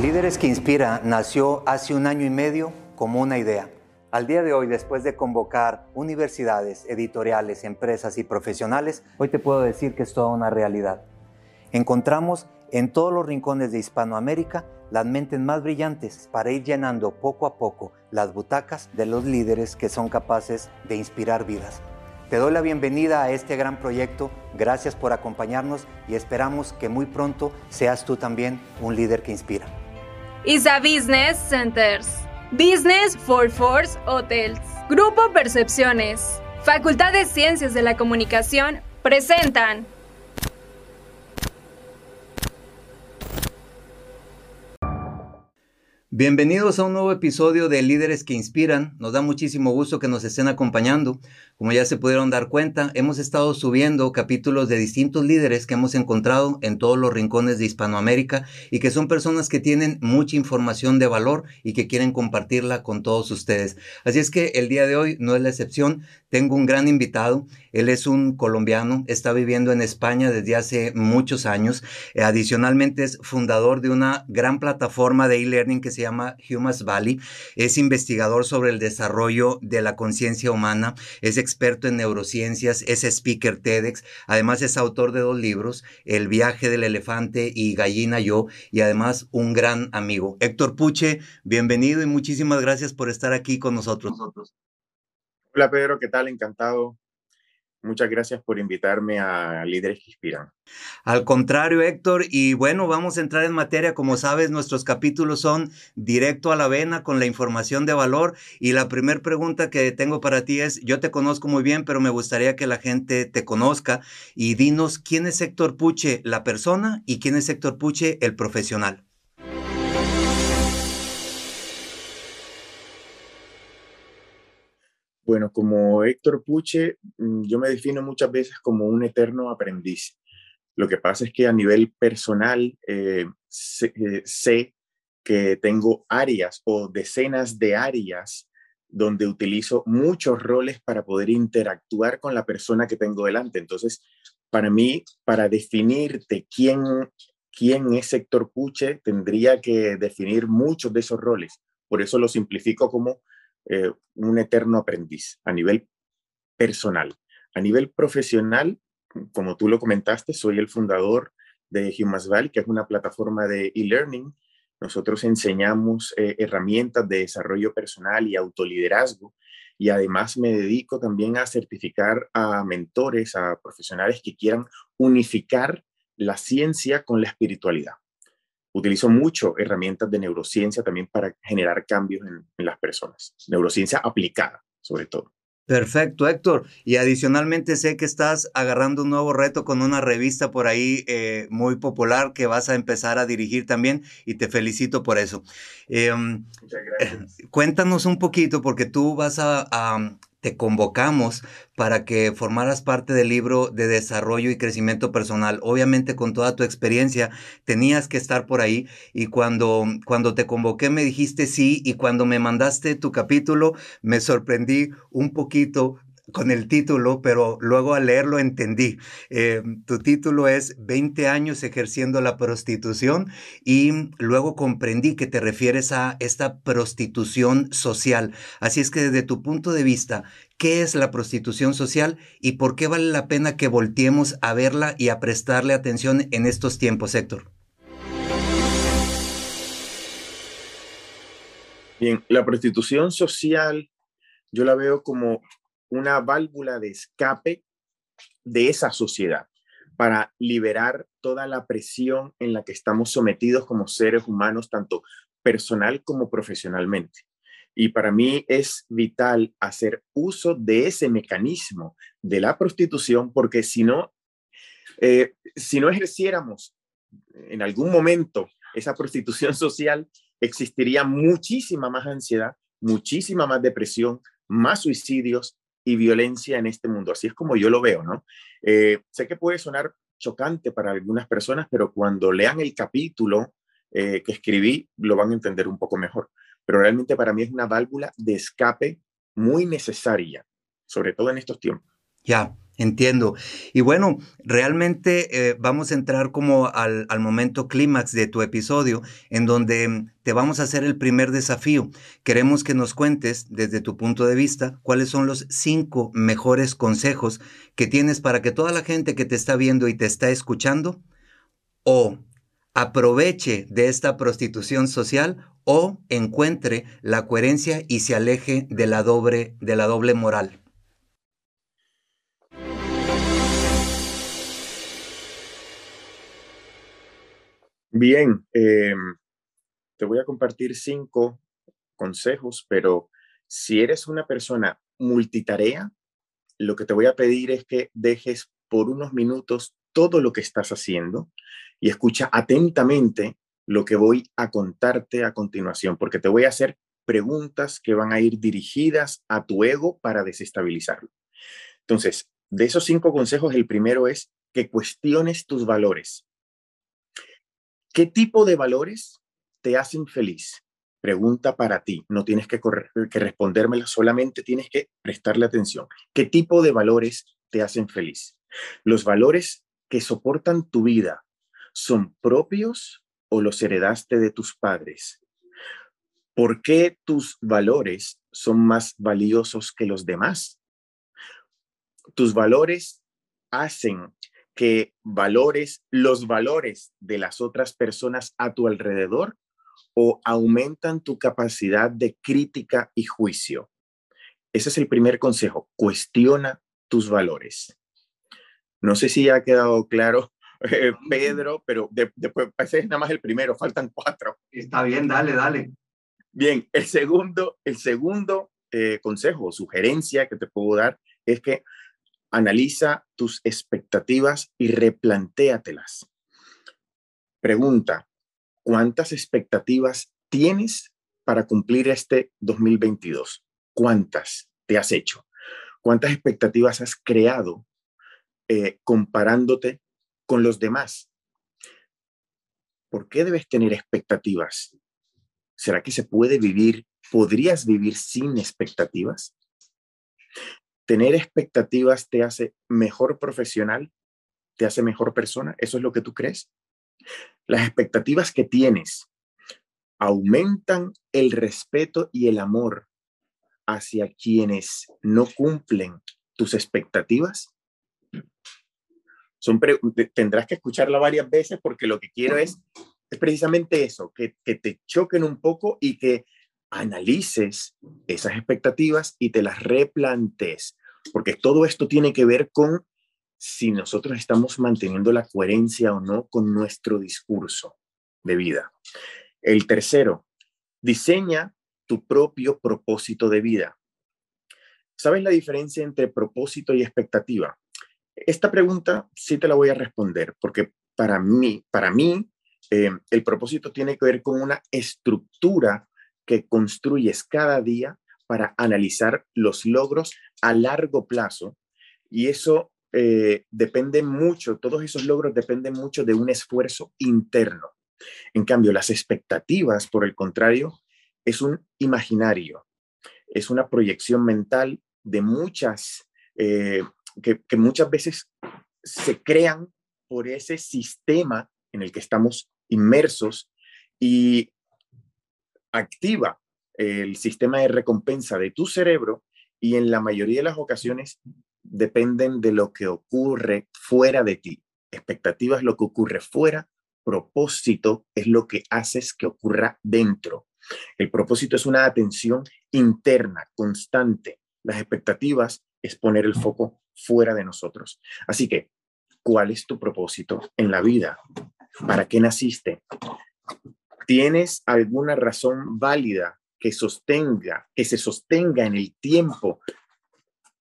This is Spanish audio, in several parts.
Líderes que Inspira nació hace un año y medio como una idea. Al día de hoy, después de convocar universidades, editoriales, empresas y profesionales, hoy te puedo decir que es toda una realidad. Encontramos en todos los rincones de Hispanoamérica las mentes más brillantes para ir llenando poco a poco las butacas de los líderes que son capaces de inspirar vidas. Te doy la bienvenida a este gran proyecto, gracias por acompañarnos y esperamos que muy pronto seas tú también un líder que inspira. ISA Business Centers. Business for Force Hotels. Grupo Percepciones. Facultad de Ciencias de la Comunicación presentan Bienvenidos a un nuevo episodio de Líderes que Inspiran. Nos da muchísimo gusto que nos estén acompañando. Como ya se pudieron dar cuenta, hemos estado subiendo capítulos de distintos líderes que hemos encontrado en todos los rincones de Hispanoamérica y que son personas que tienen mucha información de valor y que quieren compartirla con todos ustedes. Así es que el día de hoy no es la excepción. Tengo un gran invitado. Él es un colombiano, está viviendo en España desde hace muchos años. Eh, adicionalmente es fundador de una gran plataforma de e-learning que se llama Humas Valley. Es investigador sobre el desarrollo de la conciencia humana. Es experto en neurociencias. Es speaker TEDx. Además es autor de dos libros, El viaje del elefante y Gallina Yo. Y además un gran amigo. Héctor Puche, bienvenido y muchísimas gracias por estar aquí con nosotros. Hola Pedro, ¿qué tal? Encantado. Muchas gracias por invitarme a Líderes que Inspiran. Al contrario, Héctor, y bueno, vamos a entrar en materia. Como sabes, nuestros capítulos son directo a la vena con la información de valor. Y la primera pregunta que tengo para ti es, yo te conozco muy bien, pero me gustaría que la gente te conozca y dinos quién es Héctor Puche, la persona, y quién es Héctor Puche, el profesional. Bueno, como Héctor Puche, mm, yo me defino muchas veces como un eterno aprendiz. Lo que pasa es que a nivel personal eh, eh, sé, que tengo áreas o decenas de áreas donde utilizo muchos roles para poder interactuar con la persona que tengo delante. Entonces, para mí, para definirte quién, quién es Héctor Puche, tendría que definir muchos de esos roles. Por eso lo simplifico como eh, un eterno aprendiz a nivel personal. A nivel profesional, como tú lo comentaste, soy el fundador de Humas Valley, que es una plataforma de e-learning. Nosotros enseñamos eh, herramientas de desarrollo personal y autoliderazgo y además me dedico también a certificar a mentores, a profesionales que quieran unificar la ciencia con la espiritualidad utilizo mucho herramientas de neurociencia también para generar cambios en, las personas. Neurociencia aplicada, sobre todo. Perfecto, Héctor. Y adicionalmente sé que estás agarrando un nuevo reto con una revista por ahí eh, muy popular que vas a empezar a dirigir también y te felicito por eso. Em, Muchas gracias. cuéntanos un poquito porque tú vas a, te convocamos para que formaras parte del libro de desarrollo y crecimiento personal. Obviamente con toda tu experiencia tenías que estar por ahí y cuando, cuando te convoqué me dijiste sí y cuando me mandaste tu capítulo me sorprendí un poquito con el título, pero luego al leerlo entendí. Eh, tu título es 20 años ejerciendo la prostitución y luego comprendí que te refieres a esta prostitución social. Así es que desde tu punto de vista, ¿qué es la prostitución social y por qué vale la pena que volteemos a verla y a prestarle atención en estos tiempos, Héctor? Bien, la prostitución social yo la veo como una válvula de escape de esa sociedad para liberar toda la presión en la que estamos sometidos como seres humanos, tanto personal como profesionalmente. Y para mí es vital hacer uso de ese mecanismo de la prostitución, porque si no, eh, si no ejerciéramos en algún momento esa prostitución social, existiría muchísima más ansiedad, muchísima más depresión, más suicidios, y violencia en este mundo. Así es como yo lo veo, ¿no? Eh, sé que puede sonar chocante para algunas personas, pero cuando lean el capítulo eh, que escribí, lo van a entender un poco mejor. Pero realmente para mí es una válvula de escape muy necesaria, sobre todo en estos tiempos. Ya, Entiendo. Y bueno, realmente eh, vamos a entrar como al, al momento clímax de tu episodio, en donde te vamos a hacer el primer desafío. Queremos que nos cuentes, desde tu punto de vista, cuáles son los cinco mejores consejos que tienes para que toda la gente que te está viendo y te está escuchando, o aproveche de esta prostitución social, o encuentre la coherencia y se aleje de la doble, de la doble moral. Bien, em, te voy a compartir cinco consejos, pero si eres una persona multitarea, lo que te voy a pedir es que dejes por unos minutos todo lo que estás haciendo y escucha atentamente lo que voy a contarte a continuación, porque te voy a hacer preguntas que van a ir dirigidas a tu ego para desestabilizarlo. Entonces, de esos cinco consejos, el primero es que cuestiones tus valores. ¿Qué tipo de valores te hacen feliz? Pregunta para ti, no tienes que, que respondérmela, solamente tienes que prestarle atención. ¿Qué tipo de valores te hacen feliz? Los valores que soportan tu vida son propios o los heredaste de tus padres. ¿Por qué tus valores son más valiosos que los demás? Tus valores hacen que valores los valores de las otras personas a tu alrededor o aumentan tu capacidad de crítica y juicio. Ese es el primer consejo. Cuestiona tus valores. No sé si ya ha quedado claro, eh, Pedro, pero después ese es nada más el primero, faltan cuatro. Está bien, dale, dale. Bien, el segundo, el segundo eh, consejo sugerencia que te puedo dar es que Analiza tus expectativas y replantéatelas. Pregunta, ¿cuántas expectativas tienes para cumplir este 2022? ¿Cuántas te has hecho? ¿Cuántas expectativas has creado eh, comparándote con los demás? ¿Por qué debes tener expectativas? ¿Será que se puede vivir, podrías vivir sin expectativas? Tener expectativas te hace mejor profesional, te hace mejor persona, ¿eso es lo que tú crees? Las expectativas que tienes aumentan el respeto y el amor hacia quienes no cumplen tus expectativas. Son tendrás que escucharla varias veces porque lo que quiero es, es precisamente eso, que, que te choquen un poco y que analices esas expectativas y te las replantes, porque todo esto tiene que ver con si nosotros estamos manteniendo la coherencia o no con nuestro discurso de vida. El tercero, diseña tu propio propósito de vida. ¿Sabes la diferencia entre propósito y expectativa? Esta pregunta sí te la voy a responder porque para mí, para mí, eh, el propósito tiene que ver con una estructura que construyes cada día para analizar los logros a largo plazo. Y eso eh, depende mucho, todos esos logros dependen mucho de un esfuerzo interno. En cambio, las expectativas, por el contrario, es un imaginario, es una proyección mental de muchas, eh, que, que muchas veces se crean por ese sistema en el que estamos inmersos y activa el sistema de recompensa de tu cerebro y en la mayoría de las ocasiones dependen de lo que ocurre fuera de ti. Expectativa es lo que ocurre fuera, propósito es lo que haces que ocurra dentro. El propósito es una atención interna, constante. Las expectativas es poner el foco fuera de nosotros. Así que, ¿cuál es tu propósito en la vida? ¿Para qué naciste? ¿Tienes alguna razón válida que sostenga, que se sostenga en el tiempo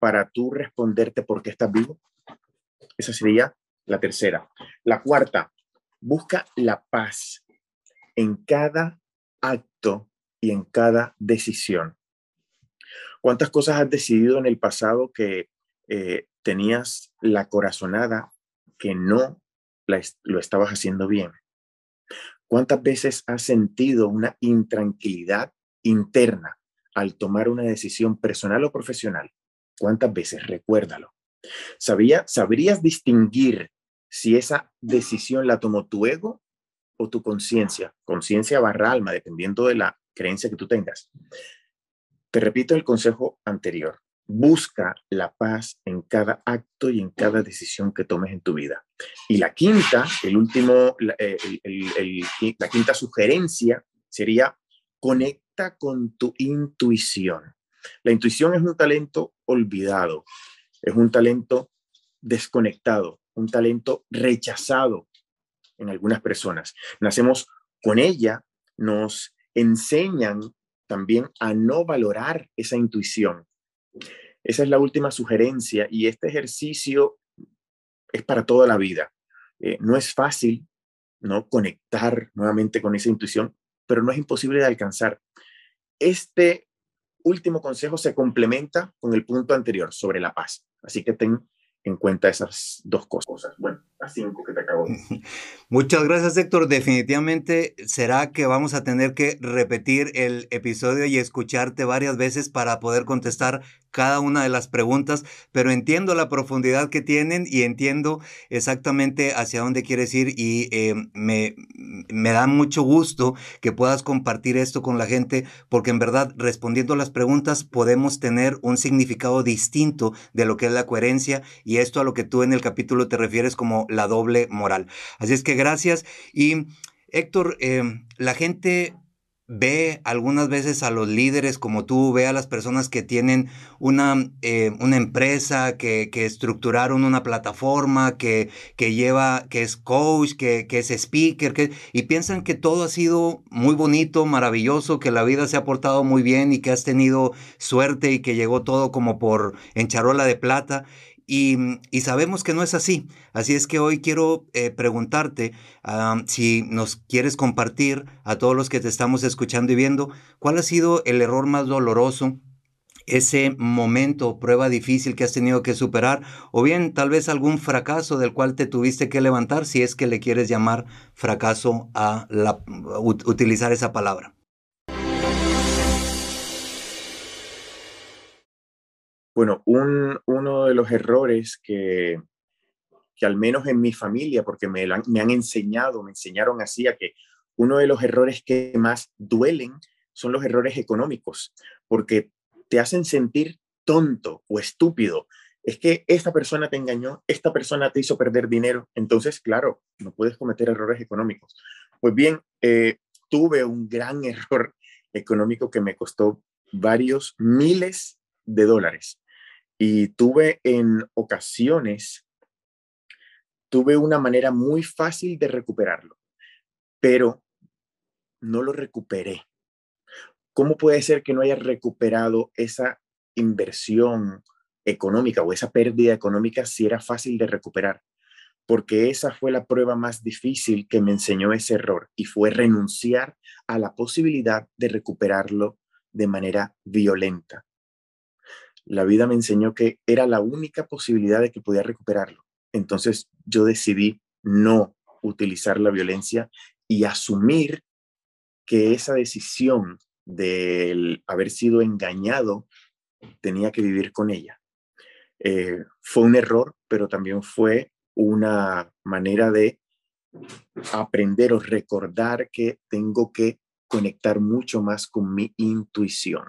para tú responderte por qué estás vivo? Esa sería la tercera. La cuarta, busca la paz en cada acto y en cada decisión. ¿Cuántas cosas has decidido en el pasado que eh, tenías la corazonada que no lo estabas haciendo bien? ¿Cuántas veces has sentido una intranquilidad interna al tomar una decisión personal o profesional. ¿Cuántas veces? Recuérdalo. ¿Sabía, ¿Sabrías distinguir si esa decisión la tomó tu ego o tu conciencia? Conciencia barra alma, dependiendo de la creencia que tú tengas. Te repito el consejo anterior. Busca la paz en cada acto y en cada decisión que tomes en tu vida. Y la quinta, el último, la, eh, la quinta sugerencia sería conecta con tu intuición. La intuición es un talento olvidado, es un talento desconectado, un talento rechazado en algunas personas. Nacemos con ella, nos enseñan también a no valorar esa intuición. Esa es la última sugerencia y este ejercicio es para toda la vida. Eh, no es fácil no conectar nuevamente con esa intuición, pero no es imposible de alcanzar. Este último consejo se complementa con el punto anterior sobre la paz. Así que ten en cuenta esas dos cosas. Bueno, las cinco que te acabo de decir. Muchas gracias, Héctor. Definitivamente será que vamos a tener que repetir el episodio y escucharte varias veces para poder contestar cada una de las preguntas, pero entiendo la profundidad que tienen y entiendo exactamente hacia dónde quieres ir y eh, me, me da mucho gusto que puedas compartir esto con la gente porque en verdad respondiendo a las preguntas podemos tener un significado distinto de lo que es la coherencia y esto a lo que tú en el capítulo te refieres como la doble moral. Así es que gracias. Y Héctor, eh, la gente ve algunas veces a los líderes como tú, ve a las personas que tienen una, eh, una empresa, que, que, estructuraron una plataforma, que, que, lleva, que es coach, que, que es speaker, y piensan que todo ha sido muy bonito, maravilloso, que la vida se ha portado muy bien y que has tenido suerte y que llegó todo como por en charola de plata. Y, sabemos que no es así. Así es que hoy quiero eh, preguntarte si nos quieres compartir a todos los que te estamos escuchando y viendo, ¿cuál ha sido el error más doloroso? ese momento, prueba difícil que has tenido que superar, o bien tal vez algún fracaso del cual te tuviste que levantar, si es que le quieres llamar fracaso a la, utilizar esa palabra. Bueno, uno de los errores que, que al menos en mi familia, porque me, me han enseñado, me enseñaron así, a que uno de los errores que más duelen son los errores económicos, porque te hacen sentir tonto o estúpido. Es que esta persona te engañó, esta persona te hizo perder dinero, entonces, claro, no puedes cometer errores económicos. Pues bien, eh, tuve un gran error económico que me costó varios miles de dólares. Y tuve en ocasiones, tuve una manera muy fácil de recuperarlo, pero no lo recuperé. ¿Cómo puede ser que no haya recuperado esa inversión económica o esa pérdida económica si era fácil de recuperar? Porque esa fue la prueba más difícil que me enseñó ese error y fue renunciar a la posibilidad de recuperarlo de manera violenta la vida me enseñó que era la única posibilidad de que podía recuperarlo. Entonces yo decidí no utilizar la violencia y asumir que esa decisión de haber sido engañado tenía que vivir con ella. Eh, fue un error, pero también fue una manera de aprender o recordar que tengo que conectar mucho más con mi intuición.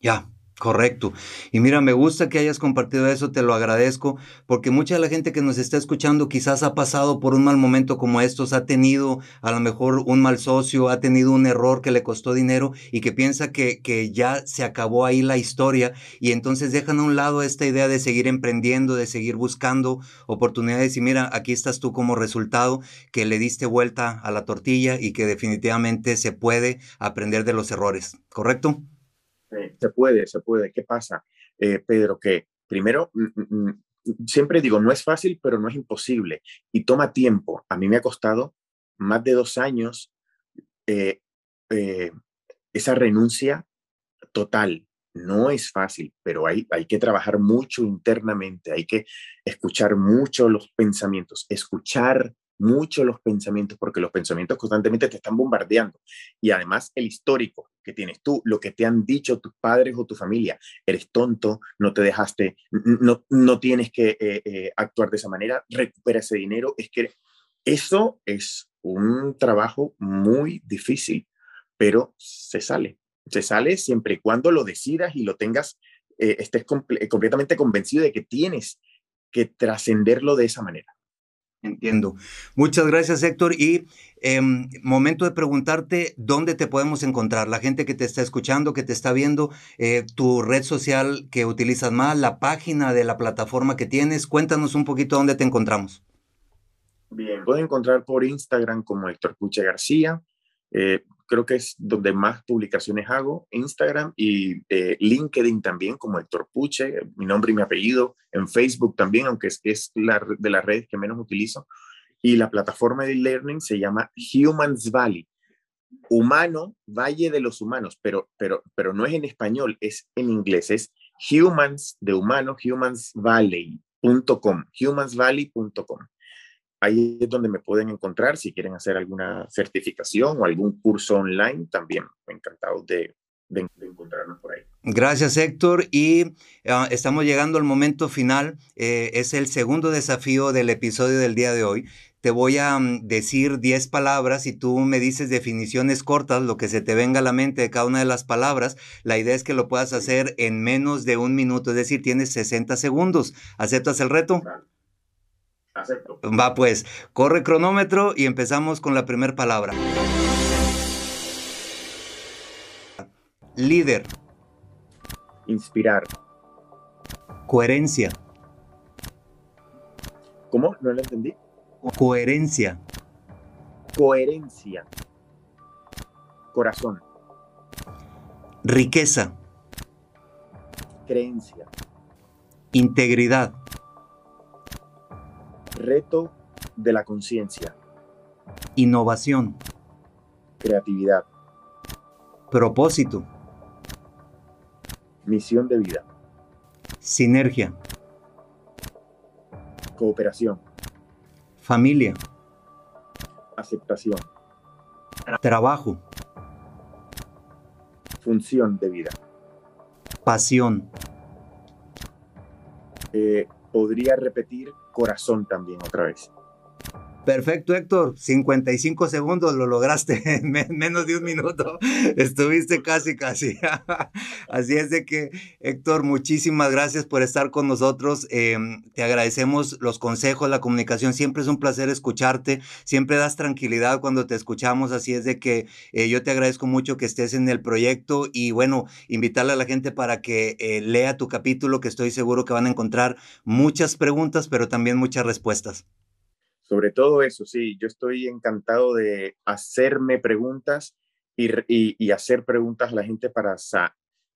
Ya, Correcto. Y mira, me gusta que hayas compartido eso, te lo agradezco, porque mucha de la gente que nos está escuchando quizás ha pasado por un mal momento como estos, ha tenido a lo mejor un mal socio, ha tenido un error que le costó dinero y que piensa que, que ya se acabó ahí la historia y entonces dejan a un lado esta idea de seguir emprendiendo, de seguir buscando oportunidades y mira, aquí estás tú como resultado que le diste vuelta a la tortilla y que definitivamente se puede aprender de los errores, ¿correcto? Se puede, se puede. ¿Qué pasa, eh, Pedro? Que primero, mm, mm, mm, siempre digo, no es fácil, pero no es imposible y toma tiempo. A mí me ha costado más de dos años eh, eh, esa renuncia total. No es fácil, pero hay, hay que trabajar mucho internamente, hay que escuchar mucho los pensamientos, escuchar mucho los pensamientos, porque los pensamientos constantemente te están bombardeando. Y además el histórico, que tienes tú, lo que te han dicho tus padres o tu familia. Eres tonto, no te dejaste, no, no tienes que eh, eh, actuar de esa manera, recupera ese dinero. Es que eso es un trabajo muy difícil, pero se sale. Se sale siempre y cuando lo decidas y lo tengas, eh, estés completamente convencido de que tienes que trascenderlo de esa manera. Entiendo. Muchas gracias, Héctor. Y em, momento de preguntarte dónde te podemos encontrar. La gente que te está escuchando, que te está viendo, eh, tu red social que utilizas más, la página de la plataforma que tienes. Cuéntanos un poquito dónde te encontramos. Bien, pueden encontrar por Instagram como Héctor Puche García. Eh, creo que es donde más publicaciones hago, Instagram y eh, LinkedIn también, como Héctor Puche, mi nombre y mi apellido, en Facebook también, aunque es, es la, de las redes que menos utilizo. Y la plataforma de learning se llama Humans Valley. Humano, Valle de los Humanos, pero, pero, pero no es en español, es en inglés, es Humans de humano, humansvalley.com, humansvalley.com ahí es donde me pueden encontrar si quieren hacer alguna certificación o algún curso online, también encantado de, de, encontrarnos por ahí. Gracias Héctor y ah, estamos llegando al momento final, eh, es el segundo desafío del episodio del día de hoy. Te voy a mm, decir 10 palabras y tú me dices definiciones cortas, lo que se te venga a la mente de cada una de las palabras. La idea es que lo puedas hacer en menos de un minuto, es decir, tienes 60 segundos. ¿Aceptas el reto? Acepto. Va pues, corre cronómetro y empezamos con la primera palabra. Líder. Inspirar. Coherencia. ¿Cómo? No lo entendí. Coherencia. Coherencia. Corazón. Riqueza. Creencia. Integridad. Reto de la conciencia. Innovación. Creatividad. Propósito. Misión de vida. Sinergia. Cooperación. Familia. Aceptación. Trabajo. Función de vida. Pasión. Eh, podría repetir corazón también otra vez. Perfecto, Héctor. 55 segundos lo lograste en menos de un minuto. Estuviste casi, casi. Así es de que, Héctor, muchísimas gracias por estar con nosotros. Em, te agradecemos los consejos, la comunicación. Siempre es un placer escucharte. Siempre das tranquilidad cuando te escuchamos. Así es de que eh, yo te agradezco mucho que estés en el proyecto y bueno, invitarle a la gente para que eh, lea tu capítulo, que estoy seguro que van a encontrar muchas preguntas, pero también muchas respuestas. Sobre todo eso, sí, yo estoy encantado de hacerme preguntas y, y, hacer preguntas a la gente para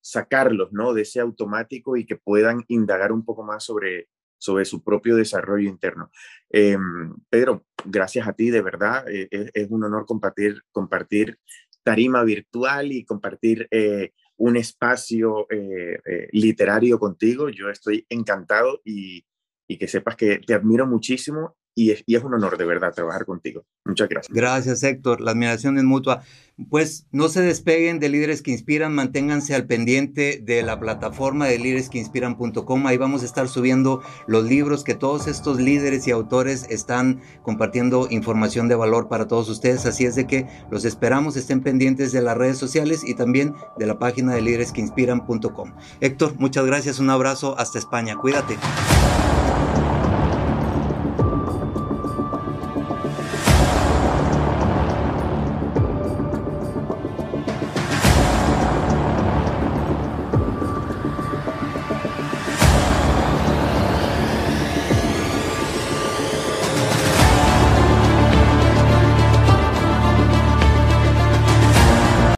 sacarlos, ¿no? De ese automático y que puedan indagar un poco más sobre, sobre su propio desarrollo interno. Em, Pedro, gracias a ti, de verdad, eh, es, un honor compartir, compartir tarima virtual y compartir eh, un espacio eh, literario contigo. Yo estoy encantado y, y que sepas que te admiro muchísimo y es, y es, un honor de verdad trabajar contigo. Muchas gracias. Gracias, Héctor. La admiración es mutua. Pues no se despeguen de Líderes que Inspiran, manténganse al pendiente de la plataforma de líderesqueinspiran.com. Ahí vamos a estar subiendo los libros que todos estos líderes y autores están compartiendo información de valor para todos ustedes. Así es de que los esperamos, estén pendientes de las redes sociales y también de la página de líderesqueinspiran.com. Héctor, muchas gracias, un abrazo hasta España. Cuídate.